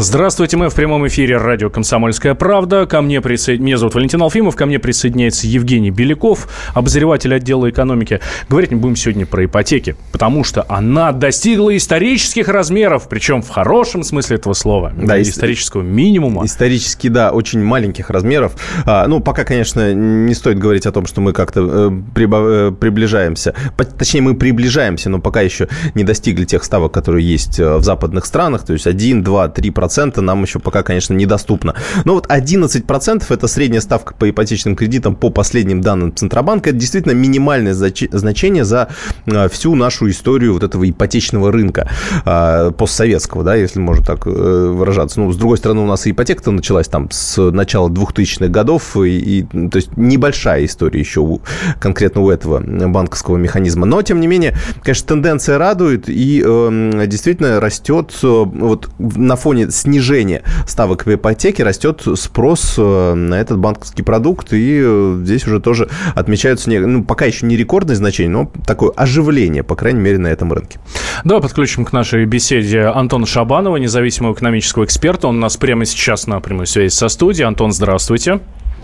Здравствуйте, мы в прямом эфире радио «Комсомольская правда». Ко мне присоед... Меня зовут Валентин Алфимов, ко мне присоединяется Евгений Беляков, обозреватель отдела экономики. Говорить мы будем сегодня про ипотеки, потому что она достигла исторических размеров, причем в хорошем смысле этого слова. Да, исторического минимума. Исторически, да, очень маленьких размеров. А, ну, пока, конечно, не стоит говорить о том, что мы как-то э, прибав... э, приближаемся. Точнее, мы приближаемся, но пока еще не достигли тех ставок, которые есть э, в западных странах. То есть 1, 2, 3 процента нам еще пока, конечно, недоступно. Но вот 11% это средняя ставка по ипотечным кредитам по последним данным Центробанка. Это действительно минимальное значение за а, всю нашу историю вот этого ипотечного рынка а, постсоветского, да, если можно так э, выражаться. Ну, с другой стороны, у нас ипотека-то началась там с начала 2000-х годов, и, и, то есть небольшая история еще у, конкретно у этого банковского механизма. Но, тем не менее, конечно, тенденция радует, и э, действительно растет вот на фоне снижения ставок в ипотеке растет спрос э, на этот банковский продукт, и э, здесь уже тоже отмечаются, ну, пока еще не рекордное значение, но такое оживление, по крайней мере, на этом рынке. Да, подключим к нашей беседе Антона Шабанова, независимого экономического эксперта. Он у нас прямо сейчас на прямой связи со студией. Антон, здравствуйте.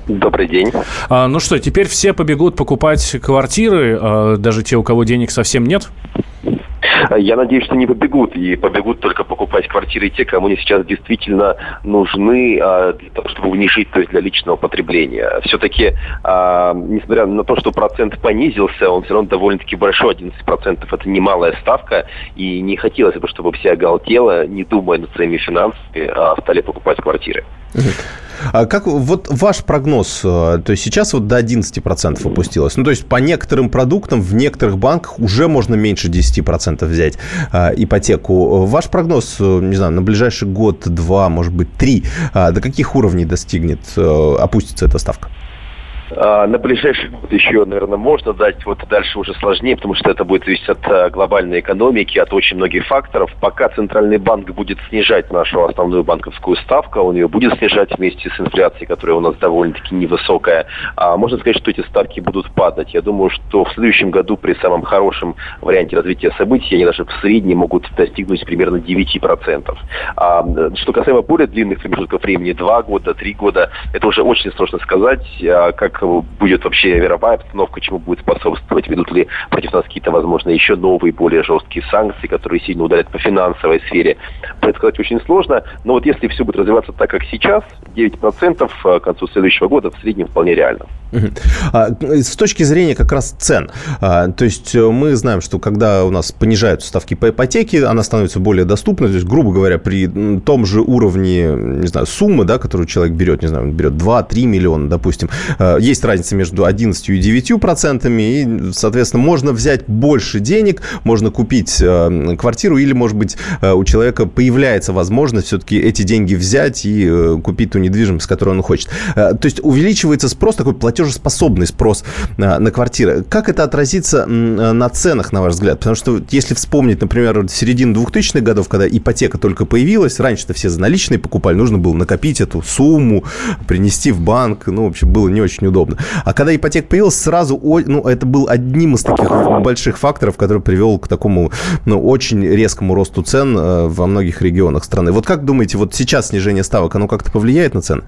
Добрый день. А, ну что, теперь все побегут покупать квартиры, а, даже те, у кого денег совсем нет? Я надеюсь, что не побегут, и побегут только покупать квартиры те, кому они сейчас действительно нужны а, для того, чтобы не жить, то есть для личного потребления. Все-таки, а, несмотря на то, что процент понизился, он все равно довольно-таки большой, 11% это немалая ставка, и не хотелось бы, чтобы все оголтело, не думая над своими финансами, а стали покупать квартиры. А как вот ваш прогноз, э, то есть сейчас вот до 11% опустилось, ну то есть по некоторым продуктам в некоторых банках уже можно меньше 10% взять а, ипотеку. Ваш прогноз, э, не знаю, на ближайший год, два, может быть, три, а, до каких уровней достигнет, э, опустится эта ставка? А, на ближайший год еще, наверное, можно дать, вот дальше уже сложнее, потому что это будет зависеть от э, глобальной экономики, от очень многих факторов. Пока Центральный банк будет снижать нашу основную банковскую ставку, он ее будет снижать вместе с инфляцией, которая у нас довольно-таки невысокая, а можно сказать, что эти ставки будут падать. Я думаю, что в следующем году при самом хорошем варианте развития событий они даже в среднем могут достигнуть примерно 9%. А, что касаемо более длинных промежутков времени, 2 года, 3 года, это уже очень сложно сказать, а, как будет вообще мировая обстановка, чему будет способствовать, ведут ли против нас какие-то, возможно, еще новые, более жесткие санкции, которые сильно ударят по финансовой сфере. Предсказать очень сложно, но вот если все будет развиваться так, как сейчас, 9% к концу следующего года в среднем вполне реально. А, с точки зрения как раз цен, а, то есть э, мы знаем, что когда у нас понижаются ставки по ипотеке, она становится более доступной, то есть, грубо говоря, при том же уровне, не знаю, суммы, да, которую человек берет, не знаю, берет 2-3 миллиона, допустим, э, есть разница между 11 и 9 процентами, и, соответственно, можно взять больше денег, можно купить э, квартиру, или, может быть, у человека появляется возможность все-таки эти деньги взять и купить ту недвижимость, которую он хочет. То есть увеличивается спрос, такой платеж платежеспособный спрос на квартиры. Как это отразится на ценах, на ваш взгляд? Потому что если вспомнить, например, середину 2000-х годов, когда ипотека только появилась, раньше-то все за наличные покупали, нужно было накопить эту сумму, принести в банк, ну, в общем, было не очень удобно. А когда ипотека появилась, сразу, ну, это был одним из таких больших факторов, который привел к такому, ну, очень резкому росту цен э, во многих регионах страны. Вот как думаете, вот сейчас снижение ставок, оно как-то повлияет на цены?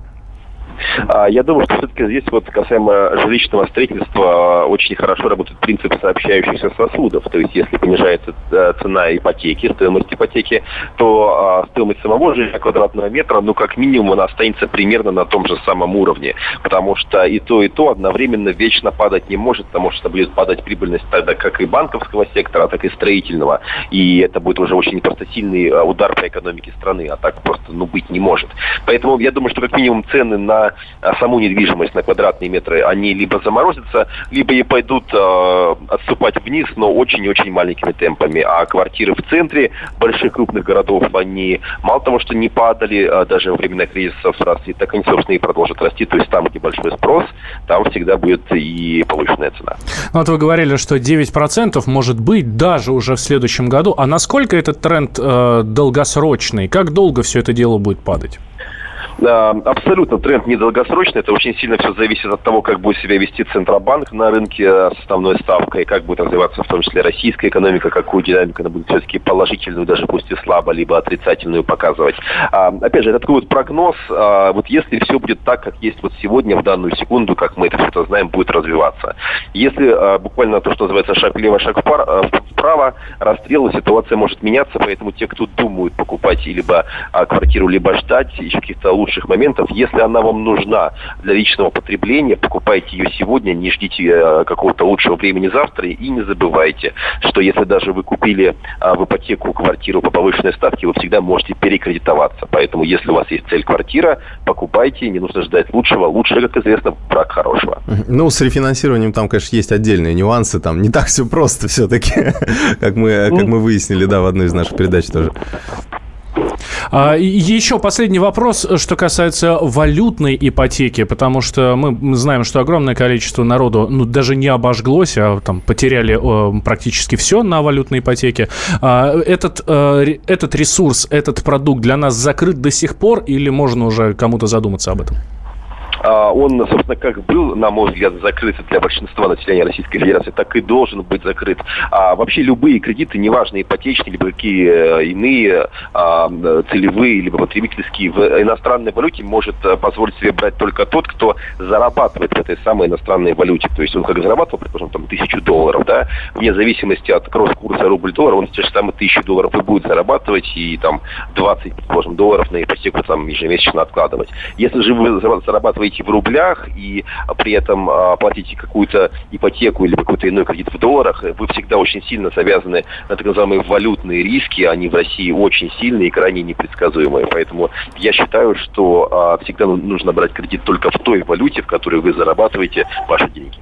А, я думаю, что все-таки здесь вот касаемо жилищного строительства а, очень хорошо работает принцип сообщающихся сосудов. То есть если понижается э, цена ипотеки, стоимость ипотеки, то а, стоимость самого жилья квадратного метра, ну как минимум, она останется примерно на том же самом уровне. Потому что и то, и то одновременно вечно падать не может, потому что будет падать прибыльность тогда как и банковского сектора, так и строительного. И это будет уже очень просто сильный удар по экономике страны, а так просто ну, быть не может. Поэтому я думаю, что как минимум цены на а саму недвижимость на квадратные метры, они либо заморозятся, либо и пойдут э, отступать вниз, но очень и очень маленькими темпами. А квартиры в центре больших крупных городов, они мало того, что не падали а даже во времена кризисов росли, так они, собственно, и продолжат расти. То есть там, где большой спрос, там всегда будет и повышенная цена. Ну, вот вы говорили, что 9% может быть даже уже в следующем году. А насколько этот тренд э, долгосрочный? Как долго все это дело будет падать? Абсолютно тренд недолгосрочный. Это очень сильно все зависит от того, как будет себя вести Центробанк на рынке с основной ставкой, как будет развиваться в том числе российская экономика, какую динамику она будет все-таки положительную, даже пусть и слабо, либо отрицательную показывать. Опять же, это такой вот прогноз. Вот если все будет так, как есть вот сегодня, в данную секунду, как мы это все знаем, будет развиваться. Если буквально то, что называется шаг влево, шаг вправо, расстрел, ситуация может меняться, поэтому те, кто думают покупать либо квартиру, либо ждать еще каких-то лучших моментов. Если она вам нужна для личного потребления, покупайте ее сегодня, не ждите э, какого-то лучшего времени завтра и не забывайте, что если даже вы купили а, в ипотеку квартиру по повышенной ставке, вы всегда можете перекредитоваться. Поэтому если у вас есть цель квартира, покупайте, не нужно ждать лучшего. Лучше, как известно, брак хорошего. Ну, с рефинансированием там, конечно, есть отдельные нюансы, там не так все просто все-таки, как мы, как мы выяснили, да, в одной из наших передач тоже. А, еще последний вопрос, что касается валютной ипотеки, потому что мы знаем, что огромное количество народу, ну, даже не обожглось, а там потеряли э, практически все на валютной ипотеке. А, этот, э, этот ресурс, этот продукт для нас закрыт до сих пор или можно уже кому-то задуматься об этом? А, он, собственно, как был, на мой взгляд, закрыт для большинства населения Российской Федерации, так и должен быть закрыт. А вообще любые кредиты, неважно, ипотечные, либо какие э, иные а, целевые, либо потребительские, в иностранной валюте может э, позволить себе брать только тот, кто зарабатывает в этой самой иностранной валюте. То есть он как зарабатывал, предположим, там, тысячу долларов, да, вне зависимости от кросс-курса рубль-доллар, он те же самые тысячу долларов и будет зарабатывать, и там 20, предположим, долларов на ипотеку там ежемесячно откладывать. Если же вы зарабатываете платите в рублях и при этом а, платите какую-то ипотеку или какой-то иной кредит в долларах, вы всегда очень сильно завязаны на так называемые валютные риски. Они в России очень сильные и крайне непредсказуемые. Поэтому я считаю, что а, всегда нужно брать кредит только в той валюте, в которой вы зарабатываете ваши деньги.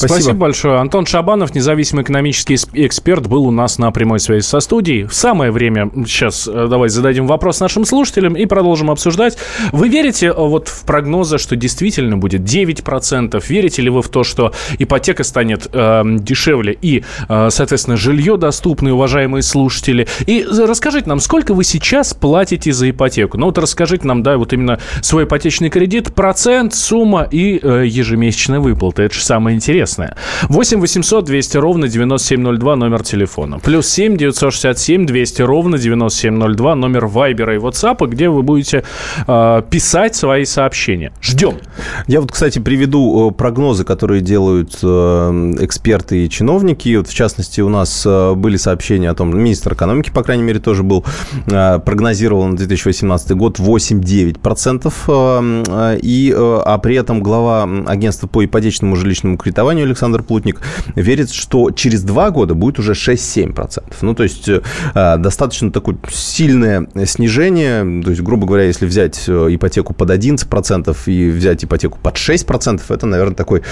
Спасибо. Спасибо большое. Антон Шабанов, независимый экономический эксперт, был у нас на прямой связи со студией. В самое время сейчас э, давай зададим вопрос нашим слушателям и продолжим обсуждать. Вы верите э, вот в прогнозы, что действительно будет 9%? Верите ли вы в то, что ипотека станет э, дешевле и, э, соответственно, жилье доступное, уважаемые слушатели? И расскажите нам, сколько вы сейчас платите за ипотеку? Ну вот расскажите нам, да, вот именно свой ипотечный кредит, процент, сумма и э, ежемесячная выплата это же самое интересное. 8 800 200 ровно 9702 номер телефона. Плюс 7 967 200 ровно 9702 номер Вайбера и WhatsApp, где вы будете э, писать свои сообщения. Ждем. Я вот, кстати, приведу э, прогнозы, которые делают э, эксперты и чиновники. Вот, в частности, у нас э, были сообщения о том, министр экономики, по крайней мере, тоже был, прогнозировал на 2018 год 8-9%. И, а при этом глава агентства по ипотечному жилищному кредитованию Александр Плутник верит, что через два года будет уже 6-7%. Ну, то есть э, достаточно такое сильное снижение. То есть, грубо говоря, если взять э, ипотеку под 11% и взять ипотеку под 6%, это, наверное, такой,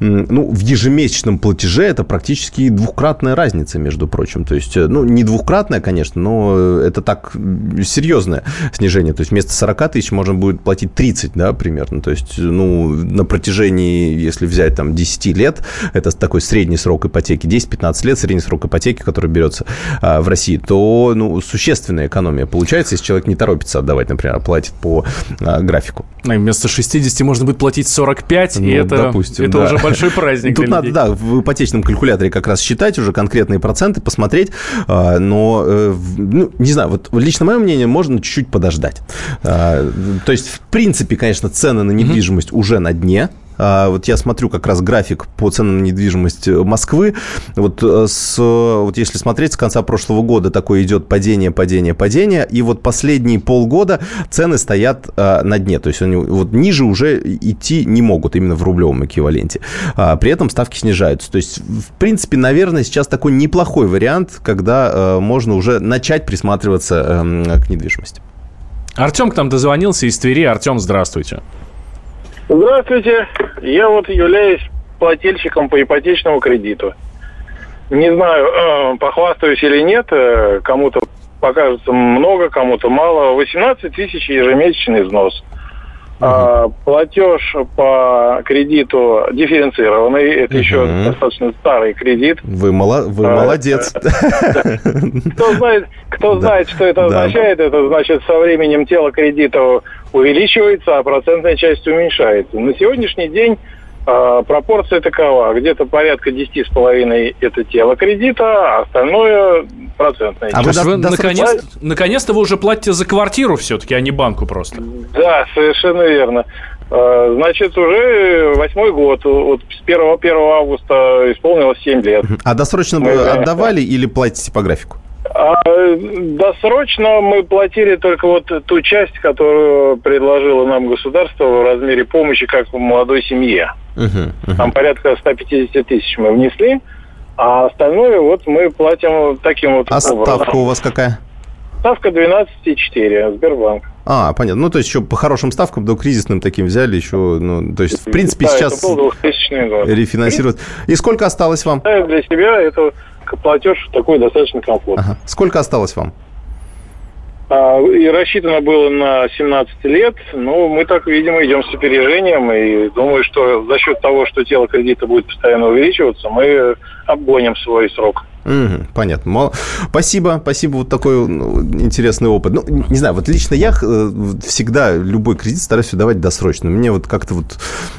ну, в ежемесячном платеже это практически двукратная разница, между прочим. То есть, э, ну, не двукратная, конечно, но это так серьезное снижение. То есть, вместо 40 тысяч можно будет платить 30, да, примерно. То есть, ну, на протяжении, если взять там 10 лет, это такой средний срок ипотеки, 10-15 лет средний срок ипотеки, который берется а, в России, то ну, существенная экономия получается, если человек не торопится отдавать, например, а платит по а, графику. И вместо 60 можно будет платить 45, ну, и это, допустим, это да. уже большой праздник Тут надо, да, в ипотечном калькуляторе как раз считать уже конкретные проценты, посмотреть, но, э, ну, не знаю, вот лично мое мнение, можно чуть-чуть подождать. То есть, в принципе, конечно, цены на недвижимость mm-hmm. уже на дне, вот я смотрю как раз график по ценам на недвижимость Москвы. Вот, э, с, вот если смотреть, с конца прошлого года такое идет падение, падение, падение. И вот последние полгода цены стоят а, на дне. То есть они вот ниже уже идти не могут именно в рублевом эквиваленте. А, при этом ставки снижаются. То есть, в принципе, наверное, сейчас такой неплохой вариант, когда а, можно уже начать присматриваться а, к недвижимости. Артем к нам дозвонился из Твери. Артем, здравствуйте. Здравствуйте. Я вот являюсь плательщиком по ипотечному кредиту. Не знаю, э, похвастаюсь или нет, э, кому-то покажется много, кому-то мало. 18 тысяч ежемесячный взнос. А, платеж по кредиту дифференцированный. Это еще достаточно старый кредит. Вы, мало, вы а, молодец. Кто знает, кто знает, что это означает, это значит со временем тело кредита увеличивается, а процентная часть уменьшается. На сегодняшний день пропорция такова. Где-то порядка 10,5 это тело кредита, а остальное процентное. А вы, вы наконец, наконец-то вы уже платите за квартиру все-таки, а не банку просто. Да, совершенно верно. А, значит, уже восьмой год. Вот с 1, 1 августа исполнилось 7 лет. А досрочно мы отдавали или платите по графику? А, досрочно мы платили только вот ту часть, которую предложило нам государство в размере помощи как в молодой семье. Uh-huh, uh-huh. Там порядка 150 тысяч мы внесли, а остальное вот мы платим таким вот А образом. ставка у вас какая? Ставка 12,4, Сбербанк. А, понятно. Ну, то есть еще по хорошим ставкам, до кризисным таким взяли еще, ну, то есть, в принципе, да, сейчас это был 2000 год. рефинансируют. И сколько осталось вам? Для себя это платеж такой достаточно комфортный. Ага. Сколько осталось вам? А, и рассчитано было на 17 лет, но мы так, видимо, идем с опережением, и думаю, что за счет того, что тело кредита будет постоянно увеличиваться, мы обгоним свой срок. Угу, понятно. Спасибо, спасибо, вот такой ну, интересный опыт. Ну, не знаю, вот лично я э, всегда любой кредит стараюсь давать досрочно. Мне вот как-то вот...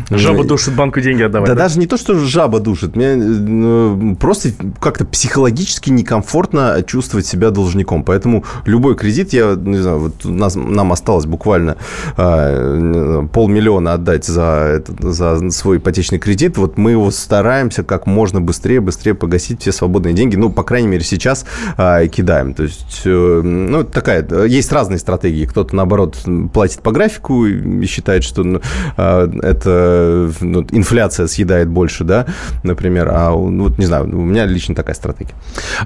Жаба душит банку деньги отдавать. Да, да, даже не то, что жаба душит. Мне ну, просто как-то психологически некомфортно чувствовать себя должником. Поэтому любой кредит, я, не знаю, вот нас, нам осталось буквально э, полмиллиона отдать за, за свой ипотечный кредит. Вот мы его стараемся как можно быстрее, быстрее погасить все свободные деньги деньги, ну, по крайней мере, сейчас э, кидаем. То есть, э, ну, такая, есть разные стратегии. Кто-то, наоборот, платит по графику и считает, что ну, э, это ну, инфляция съедает больше, да, например. А, ну, вот, не знаю, у меня лично такая стратегия.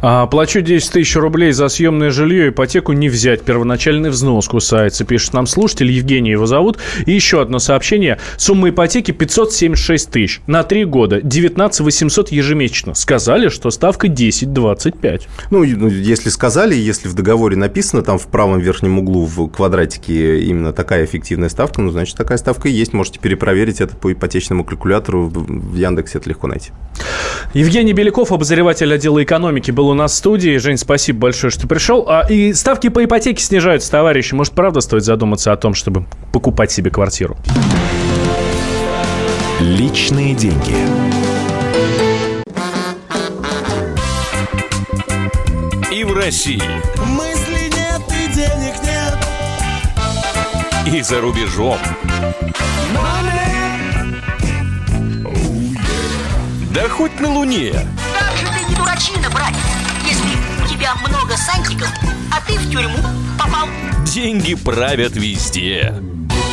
А, плачу 10 тысяч рублей за съемное жилье, ипотеку не взять. Первоначальный взнос кусается, пишет нам слушатель, Евгений его зовут. И еще одно сообщение. Сумма ипотеки 576 тысяч на 3 года, 19 800 ежемесячно. Сказали, что ставка 10 10-25. Ну, ну, если сказали, если в договоре написано, там в правом верхнем углу в квадратике именно такая эффективная ставка, ну, значит, такая ставка и есть. Можете перепроверить это по ипотечному калькулятору. В Яндексе это легко найти. Евгений Беляков, обозреватель отдела экономики, был у нас в студии. Жень, спасибо большое, что пришел. А, и ставки по ипотеке снижаются, товарищи. Может, правда стоит задуматься о том, чтобы покупать себе квартиру? Личные деньги. России. Мысли нет и денег нет. И за рубежом. Oh, yeah. Да хоть на Луне. Как же ты не дурачина, братец, если у тебя много сантиков, а ты в тюрьму попал. Деньги правят везде.